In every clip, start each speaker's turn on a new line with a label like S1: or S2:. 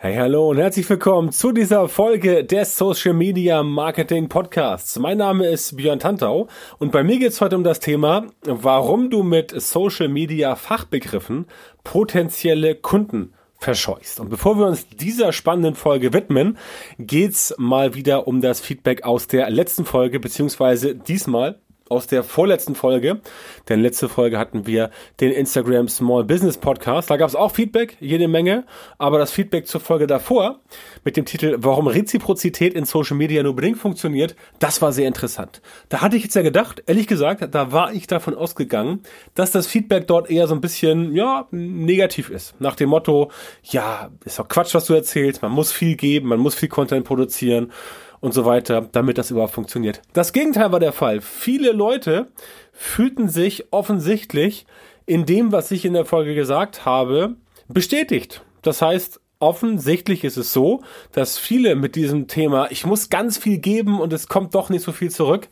S1: Hey, hallo und herzlich willkommen zu dieser Folge des Social Media Marketing Podcasts. Mein Name ist Björn Tantau und bei mir geht es heute um das Thema, warum du mit Social Media Fachbegriffen potenzielle Kunden verscheuchst. Und bevor wir uns dieser spannenden Folge widmen, geht's mal wieder um das Feedback aus der letzten Folge, beziehungsweise diesmal aus der vorletzten Folge. Denn letzte Folge hatten wir den Instagram Small Business Podcast. Da gab es auch Feedback, jede Menge. Aber das Feedback zur Folge davor mit dem Titel Warum Reziprozität in Social Media nur bedingt funktioniert, das war sehr interessant. Da hatte ich jetzt ja gedacht, ehrlich gesagt, da war ich davon ausgegangen, dass das Feedback dort eher so ein bisschen, ja, negativ ist. Nach dem Motto, ja, ist doch Quatsch, was du erzählst. Man muss viel geben, man muss viel Content produzieren und so weiter, damit das überhaupt funktioniert. Das Gegenteil war der Fall. Viele Leute fühlten sich offensichtlich in dem, was ich in der Folge gesagt habe, bestätigt. Das heißt, offensichtlich ist es so, dass viele mit diesem Thema, ich muss ganz viel geben und es kommt doch nicht so viel zurück,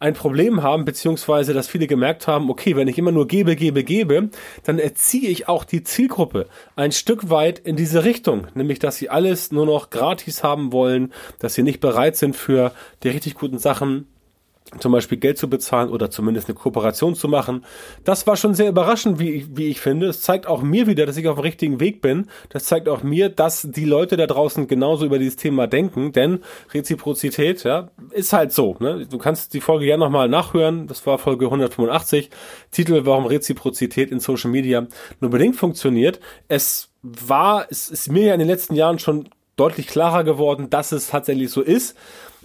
S1: ein Problem haben, beziehungsweise dass viele gemerkt haben, okay, wenn ich immer nur gebe, gebe, gebe, dann erziehe ich auch die Zielgruppe ein Stück weit in diese Richtung, nämlich dass sie alles nur noch gratis haben wollen, dass sie nicht bereit sind für die richtig guten Sachen zum Beispiel Geld zu bezahlen oder zumindest eine Kooperation zu machen. Das war schon sehr überraschend, wie, wie ich finde. Es zeigt auch mir wieder, dass ich auf dem richtigen Weg bin. Das zeigt auch mir, dass die Leute da draußen genauso über dieses Thema denken, denn Reziprozität, ja, ist halt so. Ne? Du kannst die Folge gerne nochmal nachhören. Das war Folge 185. Titel, warum Reziprozität in Social Media nur bedingt funktioniert. Es war, es ist mir ja in den letzten Jahren schon deutlich klarer geworden, dass es tatsächlich so ist,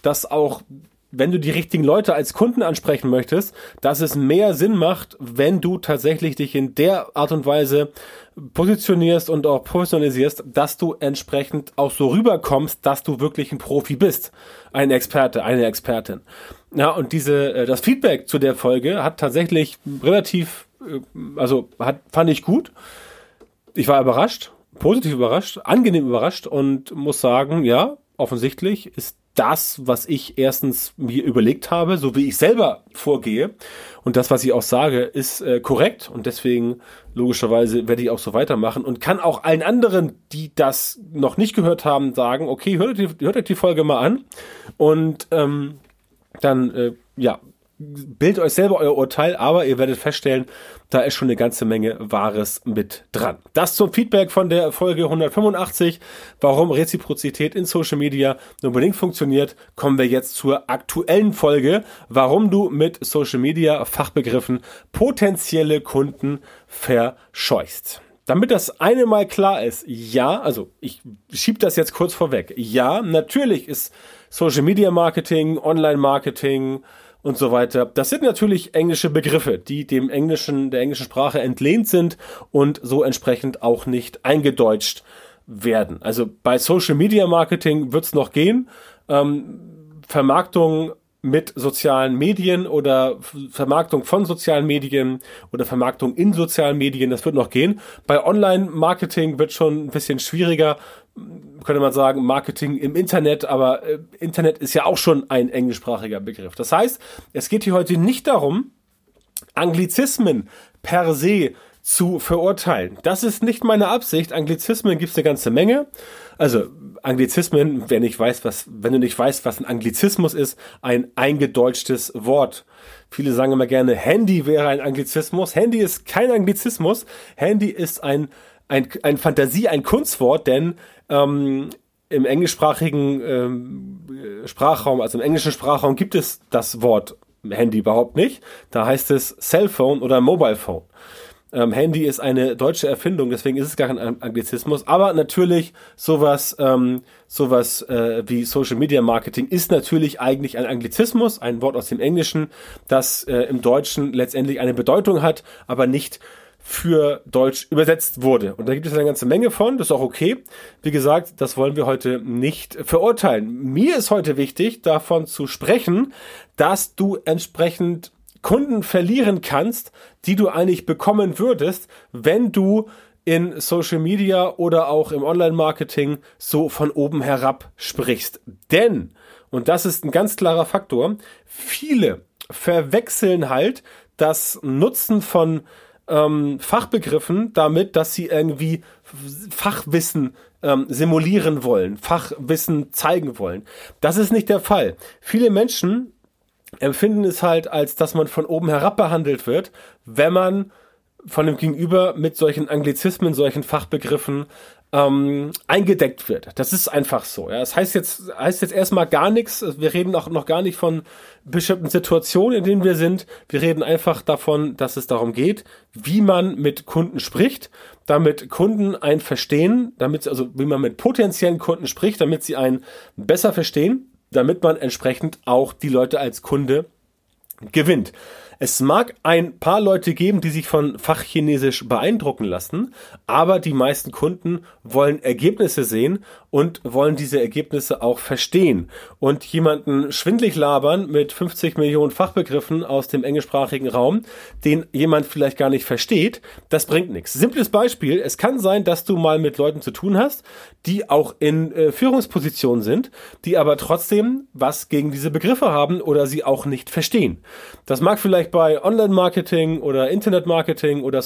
S1: dass auch wenn du die richtigen Leute als Kunden ansprechen möchtest, dass es mehr Sinn macht, wenn du tatsächlich dich in der Art und Weise positionierst und auch professionalisierst, dass du entsprechend auch so rüberkommst, dass du wirklich ein Profi bist. Ein Experte, eine Expertin. Ja, und diese, äh, das Feedback zu der Folge hat tatsächlich relativ, äh, also hat, fand ich gut. Ich war überrascht, positiv überrascht, angenehm überrascht und muss sagen, ja, offensichtlich ist das, was ich erstens mir überlegt habe, so wie ich selber vorgehe. Und das, was ich auch sage, ist äh, korrekt. Und deswegen, logischerweise, werde ich auch so weitermachen und kann auch allen anderen, die das noch nicht gehört haben, sagen, okay, hört euch die, hört euch die Folge mal an. Und ähm, dann, äh, ja, bildet euch selber euer Urteil, aber ihr werdet feststellen, da ist schon eine ganze Menge Wahres mit dran. Das zum Feedback von der Folge 185, warum Reziprozität in Social Media unbedingt funktioniert, kommen wir jetzt zur aktuellen Folge, warum du mit Social Media Fachbegriffen potenzielle Kunden verscheuchst. Damit das eine mal klar ist, ja, also ich schieb das jetzt kurz vorweg. Ja, natürlich ist Social Media Marketing, Online Marketing, und so weiter. Das sind natürlich englische Begriffe, die dem englischen, der englischen Sprache entlehnt sind und so entsprechend auch nicht eingedeutscht werden. Also bei Social Media Marketing wird's noch gehen. Ähm, Vermarktung mit sozialen Medien oder Vermarktung von sozialen Medien oder Vermarktung in sozialen Medien, das wird noch gehen. Bei Online-Marketing wird schon ein bisschen schwieriger, könnte man sagen, Marketing im Internet, aber äh, Internet ist ja auch schon ein englischsprachiger Begriff. Das heißt, es geht hier heute nicht darum, Anglizismen per se zu verurteilen. Das ist nicht meine Absicht. Anglizismen gibt es eine ganze Menge. Also Anglizismen, wer nicht weiß, was, wenn du nicht weißt, was ein Anglizismus ist, ein eingedeutschtes Wort. Viele sagen immer gerne, Handy wäre ein Anglizismus. Handy ist kein Anglizismus. Handy ist ein, ein, ein Fantasie, ein Kunstwort, denn ähm, im englischsprachigen ähm, Sprachraum, also im englischen Sprachraum gibt es das Wort Handy überhaupt nicht. Da heißt es Cellphone oder Mobile Phone. Ähm, Handy ist eine deutsche Erfindung, deswegen ist es gar kein Anglizismus. Aber natürlich sowas, ähm, sowas äh, wie Social Media Marketing ist natürlich eigentlich ein Anglizismus, ein Wort aus dem Englischen, das äh, im Deutschen letztendlich eine Bedeutung hat, aber nicht für Deutsch übersetzt wurde. Und da gibt es eine ganze Menge von, das ist auch okay. Wie gesagt, das wollen wir heute nicht verurteilen. Mir ist heute wichtig, davon zu sprechen, dass du entsprechend Kunden verlieren kannst, die du eigentlich bekommen würdest, wenn du in Social Media oder auch im Online-Marketing so von oben herab sprichst. Denn, und das ist ein ganz klarer Faktor, viele verwechseln halt das Nutzen von ähm, Fachbegriffen damit, dass sie irgendwie Fachwissen ähm, simulieren wollen, Fachwissen zeigen wollen. Das ist nicht der Fall. Viele Menschen empfinden es halt als, dass man von oben herab behandelt wird, wenn man von dem Gegenüber mit solchen Anglizismen, solchen Fachbegriffen ähm, eingedeckt wird. Das ist einfach so. Ja. Das heißt jetzt, heißt jetzt erstmal gar nichts. Wir reden auch noch gar nicht von bestimmten Situationen, in denen wir sind. Wir reden einfach davon, dass es darum geht, wie man mit Kunden spricht, damit Kunden ein verstehen, damit, also wie man mit potenziellen Kunden spricht, damit sie einen besser verstehen, damit man entsprechend auch die Leute als Kunde gewinnt. Es mag ein paar Leute geben, die sich von Fachchinesisch beeindrucken lassen, aber die meisten Kunden wollen Ergebnisse sehen und wollen diese Ergebnisse auch verstehen. Und jemanden schwindlig labern mit 50 Millionen Fachbegriffen aus dem englischsprachigen Raum, den jemand vielleicht gar nicht versteht, das bringt nichts. Simples Beispiel, es kann sein, dass du mal mit Leuten zu tun hast, die auch in äh, Führungspositionen sind, die aber trotzdem was gegen diese Begriffe haben oder sie auch nicht verstehen. Das mag vielleicht bei Online-Marketing oder Internet-Marketing oder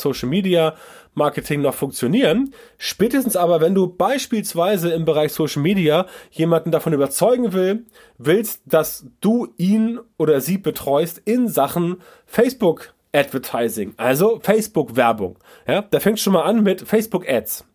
S1: Social-Media-Marketing noch funktionieren. Spätestens aber, wenn du beispielsweise im Bereich Social-Media jemanden davon überzeugen will, willst, dass du ihn oder sie betreust in Sachen Facebook Advertising, also Facebook Werbung. Ja, da fängt schon mal an mit Facebook Ads.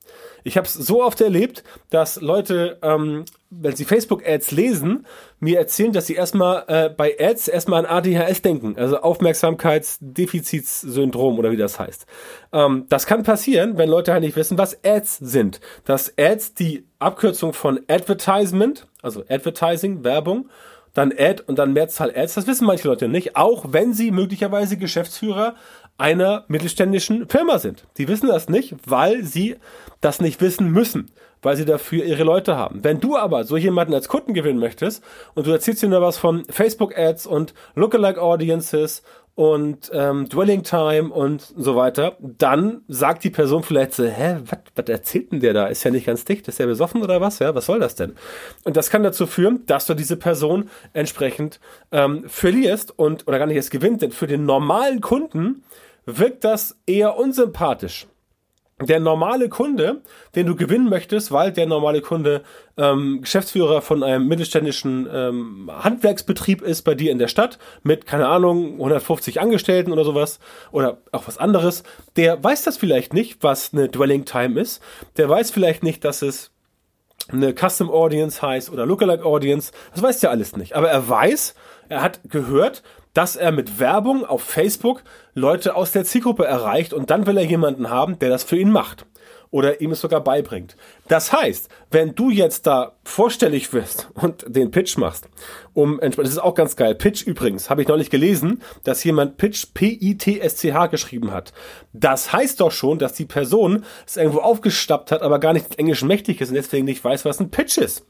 S1: Ich habe es so oft erlebt, dass Leute, ähm, wenn sie Facebook-Ads lesen, mir erzählen, dass sie erstmal äh, bei Ads erstmal an ADHS denken, also Aufmerksamkeitsdefizitsyndrom oder wie das heißt. Ähm, das kann passieren, wenn Leute halt nicht wissen, was Ads sind. Dass Ads die Abkürzung von Advertisement, also Advertising, Werbung, dann Ad und dann Mehrzahl Ads, das wissen manche Leute nicht, auch wenn sie möglicherweise Geschäftsführer einer mittelständischen Firma sind. Die wissen das nicht, weil sie das nicht wissen müssen, weil sie dafür ihre Leute haben. Wenn du aber so jemanden als Kunden gewinnen möchtest und du erzählst da was von Facebook Ads und Lookalike Audiences und ähm, Dwelling Time und so weiter, dann sagt die Person vielleicht so, hä, was erzählt denn der da? Ist ja nicht ganz dicht, ist ja besoffen oder was? Ja, was soll das denn? Und das kann dazu führen, dass du diese Person entsprechend ähm, verlierst und oder gar nicht erst gewinnt, denn für den normalen Kunden wirkt das eher unsympathisch der normale Kunde, den du gewinnen möchtest, weil der normale Kunde ähm, Geschäftsführer von einem mittelständischen ähm, Handwerksbetrieb ist bei dir in der Stadt mit, keine Ahnung, 150 Angestellten oder sowas oder auch was anderes, der weiß das vielleicht nicht, was eine Dwelling Time ist. Der weiß vielleicht nicht, dass es eine Custom Audience heißt oder Lookalike Audience. Das weiß der alles nicht. Aber er weiß, er hat gehört, dass er mit Werbung auf Facebook Leute aus der Zielgruppe erreicht und dann will er jemanden haben, der das für ihn macht oder ihm es sogar beibringt. Das heißt, wenn du jetzt da vorstellig wirst und den Pitch machst, um das ist auch ganz geil. Pitch übrigens, habe ich neulich gelesen, dass jemand Pitch P-I-T-S-C-H geschrieben hat. Das heißt doch schon, dass die Person es irgendwo aufgestappt hat, aber gar nicht Englisch mächtig ist und deswegen nicht weiß, was ein Pitch ist.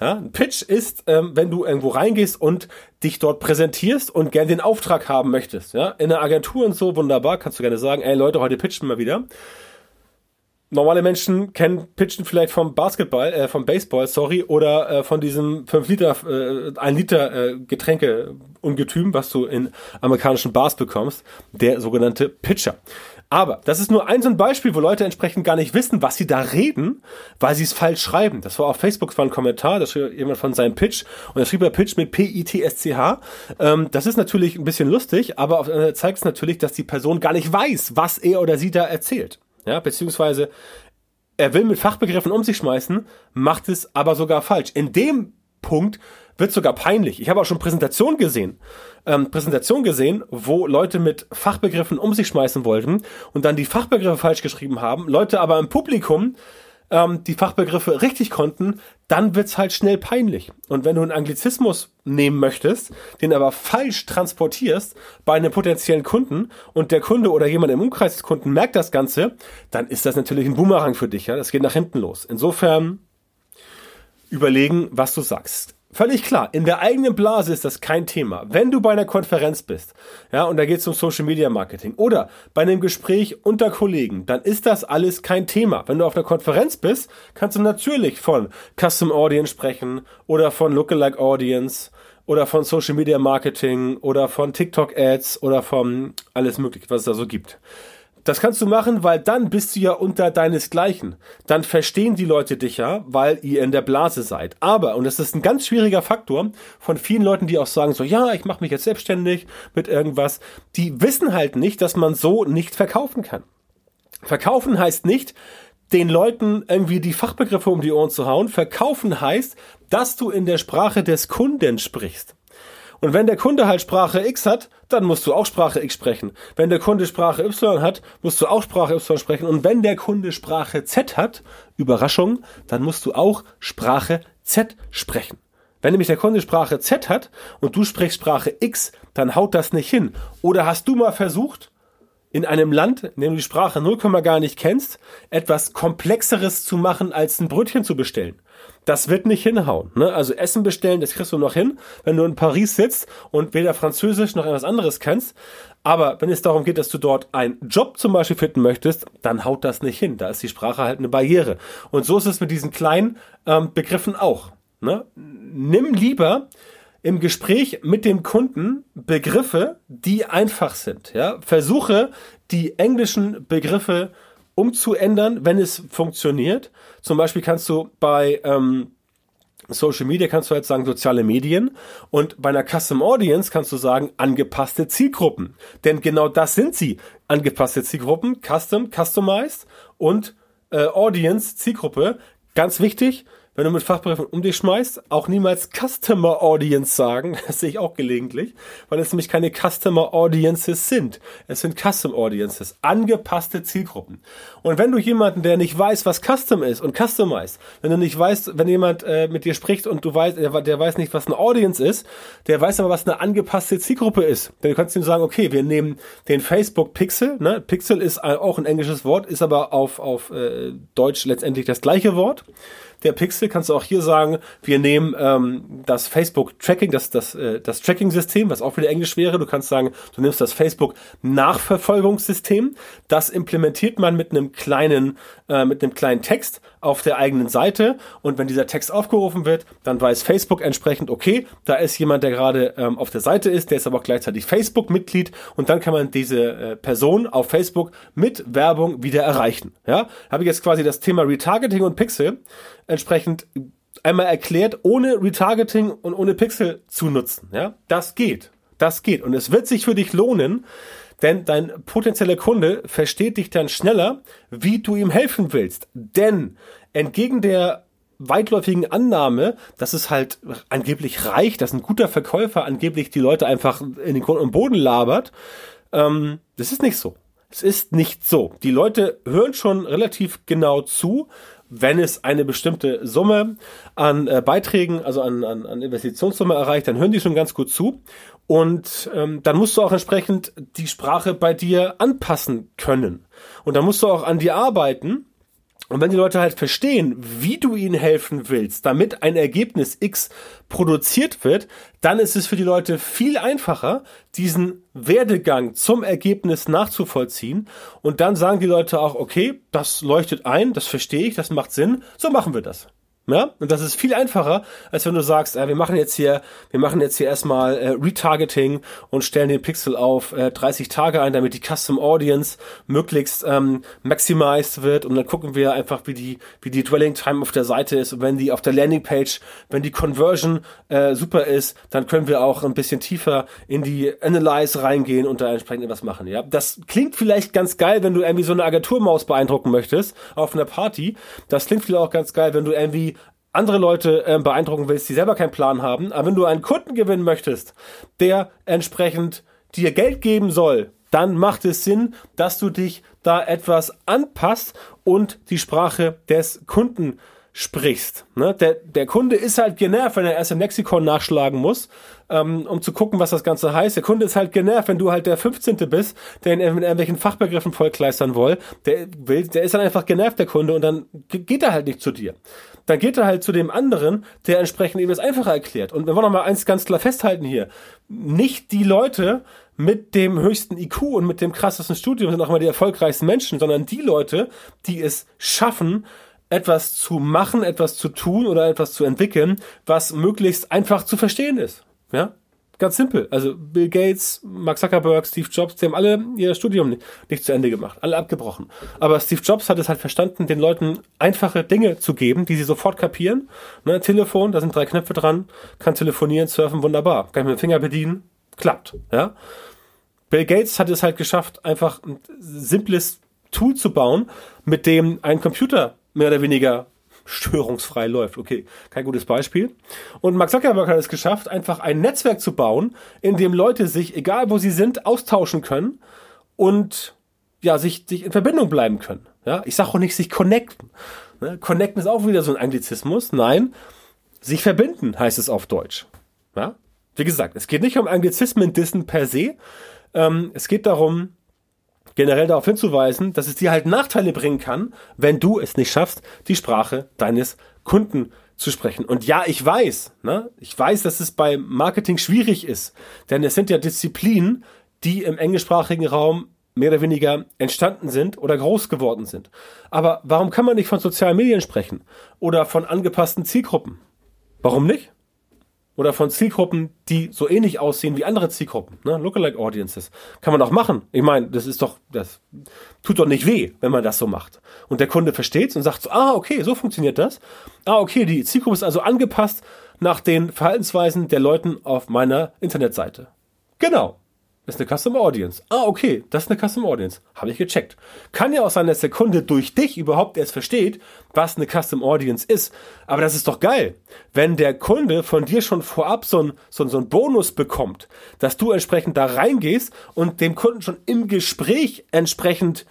S1: Ja, ein Pitch ist, ähm, wenn du irgendwo reingehst und dich dort präsentierst und gern den Auftrag haben möchtest. Ja, in der Agentur und so wunderbar, kannst du gerne sagen, ey Leute, heute pitchen wir wieder normale Menschen kennen Pitchen vielleicht vom Basketball, äh, vom Baseball, sorry, oder äh, von diesem 5 Liter, äh, 1 Liter äh, Getränke Ungetüm, was du in amerikanischen Bars bekommst, der sogenannte Pitcher. Aber das ist nur ein so ein Beispiel, wo Leute entsprechend gar nicht wissen, was sie da reden, weil sie es falsch schreiben. Das war auf Facebook war ein Kommentar, da schrieb jemand von seinem Pitch und da schrieb er Pitch mit P-I-T-S-C-H. Ähm, das ist natürlich ein bisschen lustig, aber äh, zeigt es natürlich, dass die Person gar nicht weiß, was er oder sie da erzählt. Ja, beziehungsweise er will mit Fachbegriffen um sich schmeißen, macht es aber sogar falsch. In dem Punkt wird sogar peinlich. Ich habe auch schon Präsentationen gesehen, ähm, Präsentationen gesehen, wo Leute mit Fachbegriffen um sich schmeißen wollten und dann die Fachbegriffe falsch geschrieben haben, Leute aber im Publikum ähm, die Fachbegriffe richtig konnten, dann wird's halt schnell peinlich. Und wenn du einen Anglizismus nehmen möchtest, den aber falsch transportierst bei einem potenziellen Kunden und der Kunde oder jemand im Umkreis des Kunden merkt das Ganze, dann ist das natürlich ein Boomerang für dich. Ja, das geht nach hinten los. Insofern überlegen, was du sagst. Völlig klar, in der eigenen Blase ist das kein Thema. Wenn du bei einer Konferenz bist, ja, und da geht es um Social Media Marketing oder bei einem Gespräch unter Kollegen, dann ist das alles kein Thema. Wenn du auf einer Konferenz bist, kannst du natürlich von Custom Audience sprechen oder von Lookalike Audience oder von Social Media Marketing oder von TikTok Ads oder von alles mögliche, was es da so gibt. Das kannst du machen, weil dann bist du ja unter deinesgleichen. Dann verstehen die Leute dich ja, weil ihr in der Blase seid. Aber, und das ist ein ganz schwieriger Faktor von vielen Leuten, die auch sagen so, ja, ich mache mich jetzt selbstständig mit irgendwas, die wissen halt nicht, dass man so nicht verkaufen kann. Verkaufen heißt nicht, den Leuten irgendwie die Fachbegriffe um die Ohren zu hauen. Verkaufen heißt, dass du in der Sprache des Kunden sprichst. Und wenn der Kunde halt Sprache X hat, dann musst du auch Sprache X sprechen. Wenn der Kunde Sprache Y hat, musst du auch Sprache Y sprechen. Und wenn der Kunde Sprache Z hat, Überraschung, dann musst du auch Sprache Z sprechen. Wenn nämlich der Kunde Sprache Z hat und du sprichst Sprache X, dann haut das nicht hin. Oder hast du mal versucht, in einem Land, in dem du die Sprache 0, gar nicht kennst, etwas Komplexeres zu machen, als ein Brötchen zu bestellen. Das wird nicht hinhauen. Ne? Also Essen bestellen, das kriegst du noch hin, wenn du in Paris sitzt und weder Französisch noch etwas anderes kennst. Aber wenn es darum geht, dass du dort einen Job zum Beispiel finden möchtest, dann haut das nicht hin. Da ist die Sprache halt eine Barriere. Und so ist es mit diesen kleinen ähm, Begriffen auch. Ne? Nimm lieber im Gespräch mit dem Kunden Begriffe, die einfach sind. Ja? Versuche die englischen Begriffe umzuändern, wenn es funktioniert. Zum Beispiel kannst du bei ähm, Social Media kannst du jetzt sagen soziale Medien und bei einer Custom Audience kannst du sagen angepasste Zielgruppen. Denn genau das sind sie. Angepasste Zielgruppen, Custom, Customized und äh, Audience, Zielgruppe. Ganz wichtig, wenn du mit Fachbegriffen um dich schmeißt, auch niemals Customer Audience sagen. Das sehe ich auch gelegentlich, weil es nämlich keine Customer Audiences sind. Es sind Custom Audiences, angepasste Zielgruppen. Und wenn du jemanden, der nicht weiß, was Custom ist und Customized, wenn du nicht weißt, wenn jemand äh, mit dir spricht und du weißt, der, der weiß nicht, was eine Audience ist, der weiß aber, was eine angepasste Zielgruppe ist. Dann kannst du ihm sagen, okay, wir nehmen den Facebook Pixel, ne? Pixel ist auch ein englisches Wort, ist aber auf, auf äh, Deutsch letztendlich das gleiche Wort der Pixel kannst du auch hier sagen, wir nehmen ähm, das Facebook Tracking, das, das, äh, das Tracking-System, was auch wieder Englisch wäre. Du kannst sagen, du nimmst das Facebook Nachverfolgungssystem. Das implementiert man mit einem kleinen, äh, mit einem kleinen Text auf der eigenen Seite. Und wenn dieser Text aufgerufen wird, dann weiß Facebook entsprechend, okay, da ist jemand, der gerade ähm, auf der Seite ist, der ist aber auch gleichzeitig Facebook-Mitglied. Und dann kann man diese äh, Person auf Facebook mit Werbung wieder erreichen. Ja, habe ich jetzt quasi das Thema Retargeting und Pixel entsprechend einmal erklärt, ohne Retargeting und ohne Pixel zu nutzen. Ja, das geht. Das geht. Und es wird sich für dich lohnen, denn dein potenzieller Kunde versteht dich dann schneller, wie du ihm helfen willst. Denn entgegen der weitläufigen Annahme, dass es halt angeblich reicht, dass ein guter Verkäufer angeblich die Leute einfach in den Grund und Boden labert, ähm, das ist nicht so. Es ist nicht so. Die Leute hören schon relativ genau zu, wenn es eine bestimmte Summe an äh, Beiträgen, also an, an, an Investitionssumme erreicht, dann hören die schon ganz gut zu. Und ähm, dann musst du auch entsprechend die Sprache bei dir anpassen können. Und dann musst du auch an dir arbeiten, und wenn die Leute halt verstehen, wie du ihnen helfen willst, damit ein Ergebnis X produziert wird, dann ist es für die Leute viel einfacher, diesen Werdegang zum Ergebnis nachzuvollziehen. Und dann sagen die Leute auch, okay, das leuchtet ein, das verstehe ich, das macht Sinn, so machen wir das. Ja? Und das ist viel einfacher, als wenn du sagst, äh, wir machen jetzt hier, wir machen jetzt hier erstmal äh, Retargeting und stellen den Pixel auf äh, 30 Tage ein, damit die Custom Audience möglichst ähm, maximized wird und dann gucken wir einfach, wie die, wie die Dwelling Time auf der Seite ist und wenn die auf der Landing Page, wenn die Conversion äh, super ist, dann können wir auch ein bisschen tiefer in die Analyze reingehen und da entsprechend etwas machen. Ja, das klingt vielleicht ganz geil, wenn du irgendwie so eine Agenturmaus beeindrucken möchtest auf einer Party. Das klingt vielleicht auch ganz geil, wenn du irgendwie andere Leute äh, beeindrucken willst, die selber keinen Plan haben. Aber wenn du einen Kunden gewinnen möchtest, der entsprechend dir Geld geben soll, dann macht es Sinn, dass du dich da etwas anpasst und die Sprache des Kunden sprichst. Ne? Der, der Kunde ist halt genervt, wenn er erst im Lexikon nachschlagen muss, ähm, um zu gucken, was das Ganze heißt. Der Kunde ist halt genervt, wenn du halt der 15. bist, der in irgendwelchen Fachbegriffen vollkleistern will. Der, will. der ist dann einfach genervt, der Kunde, und dann geht er halt nicht zu dir dann geht er halt zu dem anderen, der entsprechend ihm das einfacher erklärt. Und wir wollen noch mal eins ganz klar festhalten hier. Nicht die Leute mit dem höchsten IQ und mit dem krassesten Studium sind auch immer die erfolgreichsten Menschen, sondern die Leute, die es schaffen, etwas zu machen, etwas zu tun oder etwas zu entwickeln, was möglichst einfach zu verstehen ist. Ja? Ganz simpel. Also Bill Gates, Mark Zuckerberg, Steve Jobs, die haben alle ihr Studium nicht zu Ende gemacht, alle abgebrochen. Aber Steve Jobs hat es halt verstanden, den Leuten einfache Dinge zu geben, die sie sofort kapieren. Ne, Telefon, da sind drei Knöpfe dran, kann telefonieren, surfen, wunderbar. Kann ich mit dem Finger bedienen, klappt. Ja. Bill Gates hat es halt geschafft, einfach ein simples Tool zu bauen, mit dem ein Computer mehr oder weniger störungsfrei läuft. Okay, kein gutes Beispiel. Und Mark Zuckerberg hat es geschafft, einfach ein Netzwerk zu bauen, in dem Leute sich, egal wo sie sind, austauschen können und ja, sich, sich in Verbindung bleiben können. Ja, ich sage auch nicht sich connecten. Ne? Connecten ist auch wieder so ein Anglizismus. Nein, sich verbinden heißt es auf Deutsch. Ja? Wie gesagt, es geht nicht um Anglizismen Dissen per se. Ähm, es geht darum, generell darauf hinzuweisen, dass es dir halt Nachteile bringen kann, wenn du es nicht schaffst, die Sprache deines Kunden zu sprechen. Und ja, ich weiß, ne, ich weiß, dass es bei Marketing schwierig ist, denn es sind ja Disziplinen, die im englischsprachigen Raum mehr oder weniger entstanden sind oder groß geworden sind. Aber warum kann man nicht von sozialen Medien sprechen oder von angepassten Zielgruppen? Warum nicht? Oder von Zielgruppen, die so ähnlich aussehen wie andere Zielgruppen, ne? Lookalike Audiences. Kann man auch machen. Ich meine, das ist doch, das tut doch nicht weh, wenn man das so macht. Und der Kunde versteht's und sagt so, ah, okay, so funktioniert das. Ah, okay, die Zielgruppe ist also angepasst nach den Verhaltensweisen der Leuten auf meiner Internetseite. Genau. Ist eine Custom Audience. Ah, okay, das ist eine Custom Audience. Habe ich gecheckt. Kann ja auch sein, dass der Kunde durch dich überhaupt erst versteht, was eine Custom Audience ist. Aber das ist doch geil. Wenn der Kunde von dir schon vorab so ein, so, so ein Bonus bekommt, dass du entsprechend da reingehst und dem Kunden schon im Gespräch entsprechend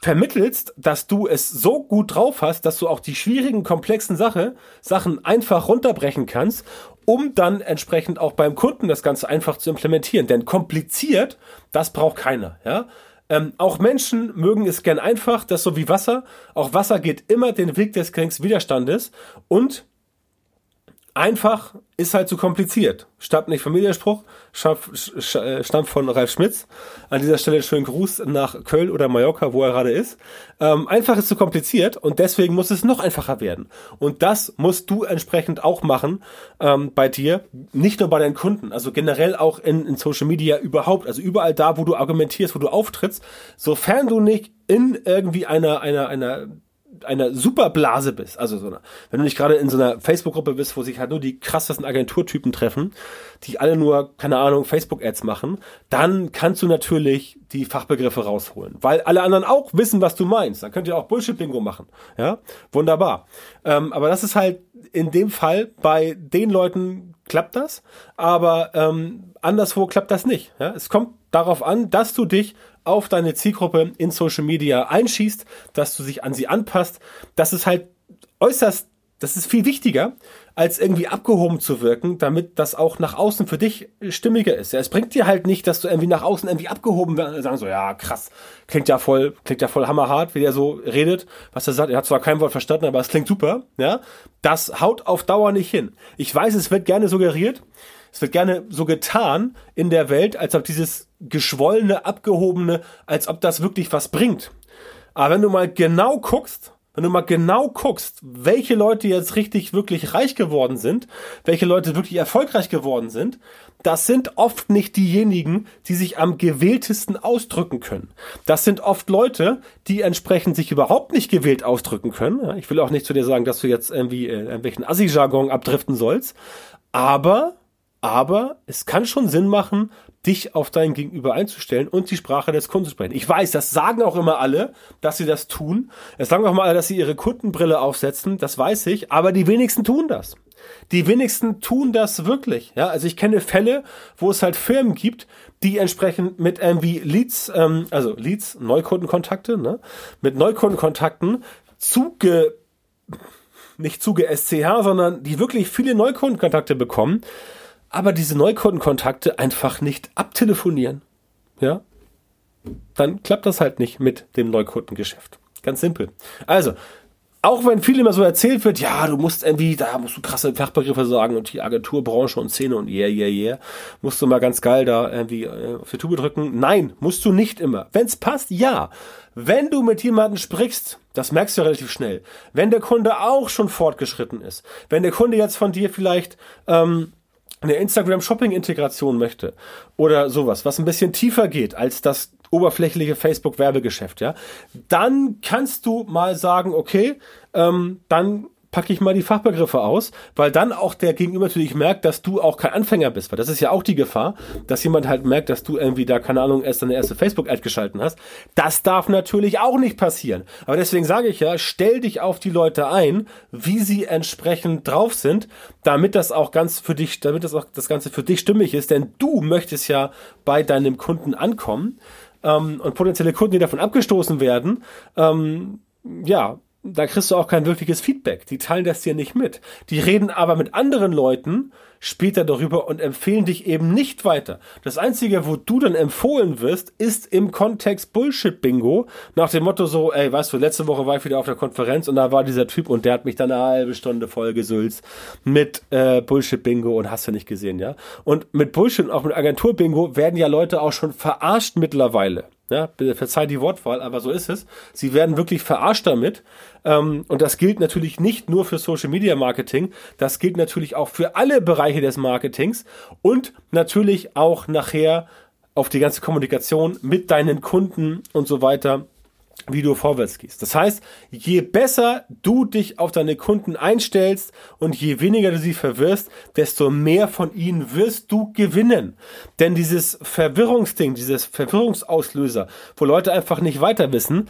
S1: vermittelst, dass du es so gut drauf hast, dass du auch die schwierigen, komplexen Sache, Sachen einfach runterbrechen kannst, um dann entsprechend auch beim Kunden das Ganze einfach zu implementieren. Denn kompliziert, das braucht keiner, ja. Ähm, auch Menschen mögen es gern einfach, das so wie Wasser. Auch Wasser geht immer den Weg des geringsten Widerstandes und einfach ist halt zu kompliziert. Stammt nicht Medienspruch, äh, stammt von Ralf Schmitz. An dieser Stelle schönen Gruß nach Köln oder Mallorca, wo er gerade ist. Ähm, einfach ist zu kompliziert und deswegen muss es noch einfacher werden. Und das musst du entsprechend auch machen ähm, bei dir, nicht nur bei deinen Kunden, also generell auch in, in Social Media überhaupt, also überall da, wo du argumentierst, wo du auftrittst, sofern du nicht in irgendwie einer, einer, einer einer Superblase bist, also so eine, wenn du nicht gerade in so einer Facebook-Gruppe bist, wo sich halt nur die krassesten Agenturtypen treffen, die alle nur, keine Ahnung, Facebook-Ads machen, dann kannst du natürlich die Fachbegriffe rausholen, weil alle anderen auch wissen, was du meinst. Dann könnt ihr auch Bullshit-Bingo machen, ja, wunderbar. Ähm, aber das ist halt in dem Fall bei den Leuten klappt das, aber ähm, anderswo klappt das nicht. Ja? Es kommt darauf an, dass du dich auf deine Zielgruppe in Social Media einschießt, dass du dich an sie anpasst. Das ist halt äußerst, das ist viel wichtiger, als irgendwie abgehoben zu wirken, damit das auch nach außen für dich stimmiger ist. Ja, es bringt dir halt nicht, dass du irgendwie nach außen irgendwie abgehoben wirst, sagen so, ja, krass, klingt ja voll, klingt ja voll hammerhart, wie der so redet, was er sagt. Er hat zwar kein Wort verstanden, aber es klingt super, ja. Das haut auf Dauer nicht hin. Ich weiß, es wird gerne suggeriert, es wird gerne so getan in der Welt, als ob dieses geschwollene, abgehobene, als ob das wirklich was bringt. Aber wenn du mal genau guckst, wenn du mal genau guckst, welche Leute jetzt richtig wirklich reich geworden sind, welche Leute wirklich erfolgreich geworden sind, das sind oft nicht diejenigen, die sich am gewähltesten ausdrücken können. Das sind oft Leute, die entsprechend sich überhaupt nicht gewählt ausdrücken können. Ich will auch nicht zu dir sagen, dass du jetzt irgendwie äh, irgendwelchen Assi-Jargon abdriften sollst, aber aber es kann schon Sinn machen, dich auf dein Gegenüber einzustellen und die Sprache des Kunden zu sprechen. Ich weiß, das sagen auch immer alle, dass sie das tun. Es sagen auch mal alle, dass sie ihre Kundenbrille aufsetzen. Das weiß ich. Aber die wenigsten tun das. Die wenigsten tun das wirklich. Ja, also ich kenne Fälle, wo es halt Firmen gibt, die entsprechend mit irgendwie Leads, ähm, also Leads, Neukundenkontakte, ne, mit Neukundenkontakten zuge, nicht zuge SCH, sondern die wirklich viele Neukundenkontakte bekommen aber diese Neukundenkontakte einfach nicht abtelefonieren, ja, dann klappt das halt nicht mit dem Neukundengeschäft. Ganz simpel. Also, auch wenn viel immer so erzählt wird, ja, du musst irgendwie, da musst du krasse Fachbegriffe sagen und die Agenturbranche und Szene und yeah, yeah, yeah, musst du mal ganz geil da irgendwie äh, auf die Tube drücken. Nein, musst du nicht immer. Wenn's passt, ja. Wenn du mit jemandem sprichst, das merkst du relativ schnell. Wenn der Kunde auch schon fortgeschritten ist, wenn der Kunde jetzt von dir vielleicht ähm, eine Instagram Shopping Integration möchte oder sowas, was ein bisschen tiefer geht als das oberflächliche Facebook Werbegeschäft, ja, dann kannst du mal sagen, okay, ähm, dann packe ich mal die Fachbegriffe aus, weil dann auch der Gegenüber natürlich merkt, dass du auch kein Anfänger bist, weil das ist ja auch die Gefahr, dass jemand halt merkt, dass du irgendwie da, keine Ahnung, erst deine erste Facebook-Ad geschalten hast. Das darf natürlich auch nicht passieren. Aber deswegen sage ich ja, stell dich auf die Leute ein, wie sie entsprechend drauf sind, damit das auch ganz für dich, damit das auch das Ganze für dich stimmig ist, denn du möchtest ja bei deinem Kunden ankommen ähm, und potenzielle Kunden, die davon abgestoßen werden, ähm, ja, da kriegst du auch kein wirkliches Feedback. Die teilen das dir nicht mit. Die reden aber mit anderen Leuten später darüber und empfehlen dich eben nicht weiter. Das Einzige, wo du dann empfohlen wirst, ist im Kontext Bullshit-Bingo. Nach dem Motto so, ey, weißt du, letzte Woche war ich wieder auf der Konferenz und da war dieser Typ und der hat mich dann eine halbe Stunde voll gesülzt mit äh, Bullshit-Bingo und hast du nicht gesehen, ja? Und mit Bullshit und auch mit Agentur-Bingo werden ja Leute auch schon verarscht mittlerweile. Ja, verzeiht die Wortwahl, aber so ist es. Sie werden wirklich verarscht damit. Ähm, und das gilt natürlich nicht nur für Social Media Marketing, das gilt natürlich auch für alle Bereiche des Marketings und natürlich auch nachher auf die ganze Kommunikation mit deinen Kunden und so weiter wie du vorwärts gehst. Das heißt, je besser du dich auf deine Kunden einstellst und je weniger du sie verwirrst, desto mehr von ihnen wirst du gewinnen. Denn dieses Verwirrungsding, dieses Verwirrungsauslöser, wo Leute einfach nicht weiter wissen,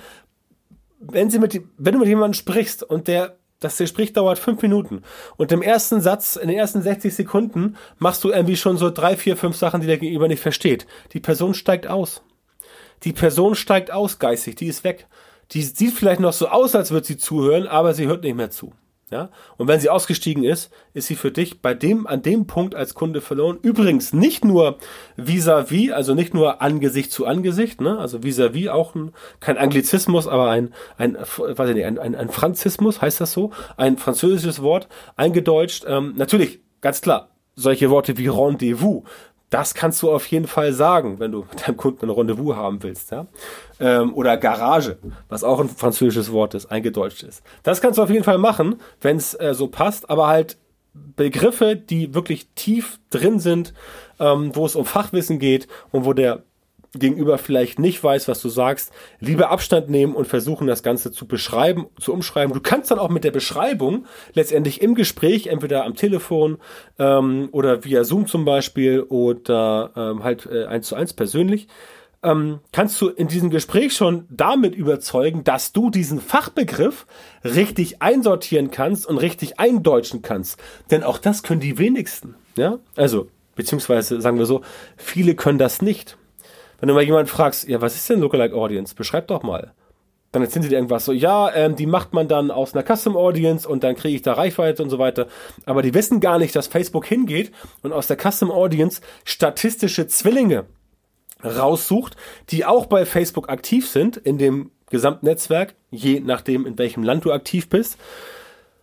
S1: wenn sie mit, wenn du mit jemandem sprichst und der das Gespräch dauert fünf Minuten. Und im ersten Satz, in den ersten 60 Sekunden, machst du irgendwie schon so drei, vier, fünf Sachen, die der Gegenüber nicht versteht. Die Person steigt aus. Die Person steigt aus geistig, die ist weg. Die sieht vielleicht noch so aus, als würde sie zuhören, aber sie hört nicht mehr zu. Ja? Und wenn sie ausgestiegen ist, ist sie für dich bei dem, an dem Punkt als Kunde verloren. Übrigens nicht nur vis-à-vis, -vis, also nicht nur Angesicht zu Angesicht, ne? also vis-à-vis -vis auch ein, kein Anglizismus, aber ein, ein, weiß ich nicht, ein, ein, ein Franzismus, heißt das so? Ein französisches Wort, eingedeutscht. Ähm, natürlich, ganz klar, solche Worte wie Rendezvous das kannst du auf jeden Fall sagen, wenn du mit deinem Kunden ein Rendezvous haben willst, ja. Ähm, oder Garage, was auch ein französisches Wort ist, eingedeutscht ist. Das kannst du auf jeden Fall machen, wenn es äh, so passt, aber halt Begriffe, die wirklich tief drin sind, ähm, wo es um Fachwissen geht und wo der Gegenüber vielleicht nicht weiß, was du sagst, lieber Abstand nehmen und versuchen, das Ganze zu beschreiben, zu umschreiben. Du kannst dann auch mit der Beschreibung letztendlich im Gespräch, entweder am Telefon ähm, oder via Zoom zum Beispiel oder ähm, halt äh, eins zu eins persönlich, ähm, kannst du in diesem Gespräch schon damit überzeugen, dass du diesen Fachbegriff richtig einsortieren kannst und richtig eindeutschen kannst. Denn auch das können die wenigsten. Ja, also beziehungsweise sagen wir so, viele können das nicht. Wenn du mal jemanden fragst, ja, was ist denn Lookalike Audience? Beschreib doch mal. Dann erzählen sie dir irgendwas so, ja, ähm, die macht man dann aus einer Custom Audience und dann kriege ich da Reichweite und so weiter. Aber die wissen gar nicht, dass Facebook hingeht und aus der Custom Audience statistische Zwillinge raussucht, die auch bei Facebook aktiv sind, in dem Gesamtnetzwerk, je nachdem, in welchem Land du aktiv bist.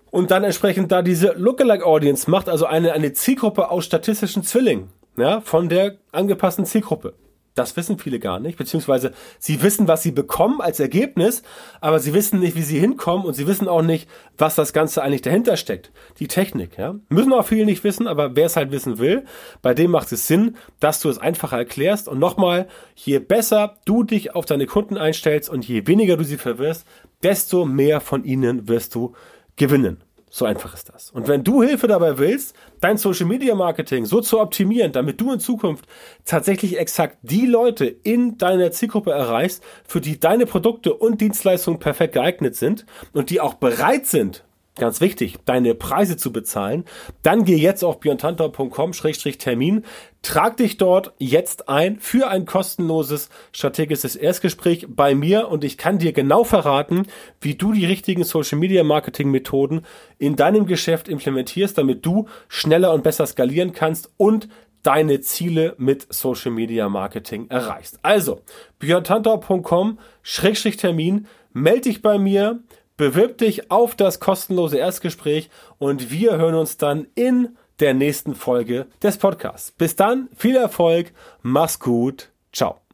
S1: Und dann entsprechend da diese Lookalike Audience macht, also eine, eine Zielgruppe aus statistischen Zwillingen, ja, von der angepassten Zielgruppe. Das wissen viele gar nicht, beziehungsweise sie wissen, was sie bekommen als Ergebnis, aber sie wissen nicht, wie sie hinkommen und sie wissen auch nicht, was das Ganze eigentlich dahinter steckt. Die Technik, ja. Müssen auch viele nicht wissen, aber wer es halt wissen will, bei dem macht es Sinn, dass du es einfacher erklärst. Und nochmal, je besser du dich auf deine Kunden einstellst und je weniger du sie verwirrst, desto mehr von ihnen wirst du gewinnen. So einfach ist das. Und wenn du Hilfe dabei willst, dein Social Media Marketing so zu optimieren, damit du in Zukunft tatsächlich exakt die Leute in deiner Zielgruppe erreichst, für die deine Produkte und Dienstleistungen perfekt geeignet sind und die auch bereit sind, ganz wichtig, deine Preise zu bezahlen, dann geh jetzt auf björntantau.com-termin, trag dich dort jetzt ein für ein kostenloses strategisches Erstgespräch bei mir und ich kann dir genau verraten, wie du die richtigen Social Media Marketing Methoden in deinem Geschäft implementierst, damit du schneller und besser skalieren kannst und deine Ziele mit Social Media Marketing erreichst. Also, björntantau.com-termin, melde dich bei mir, Bewirb dich auf das kostenlose Erstgespräch und wir hören uns dann in der nächsten Folge des Podcasts. Bis dann, viel Erfolg, mach's gut, ciao.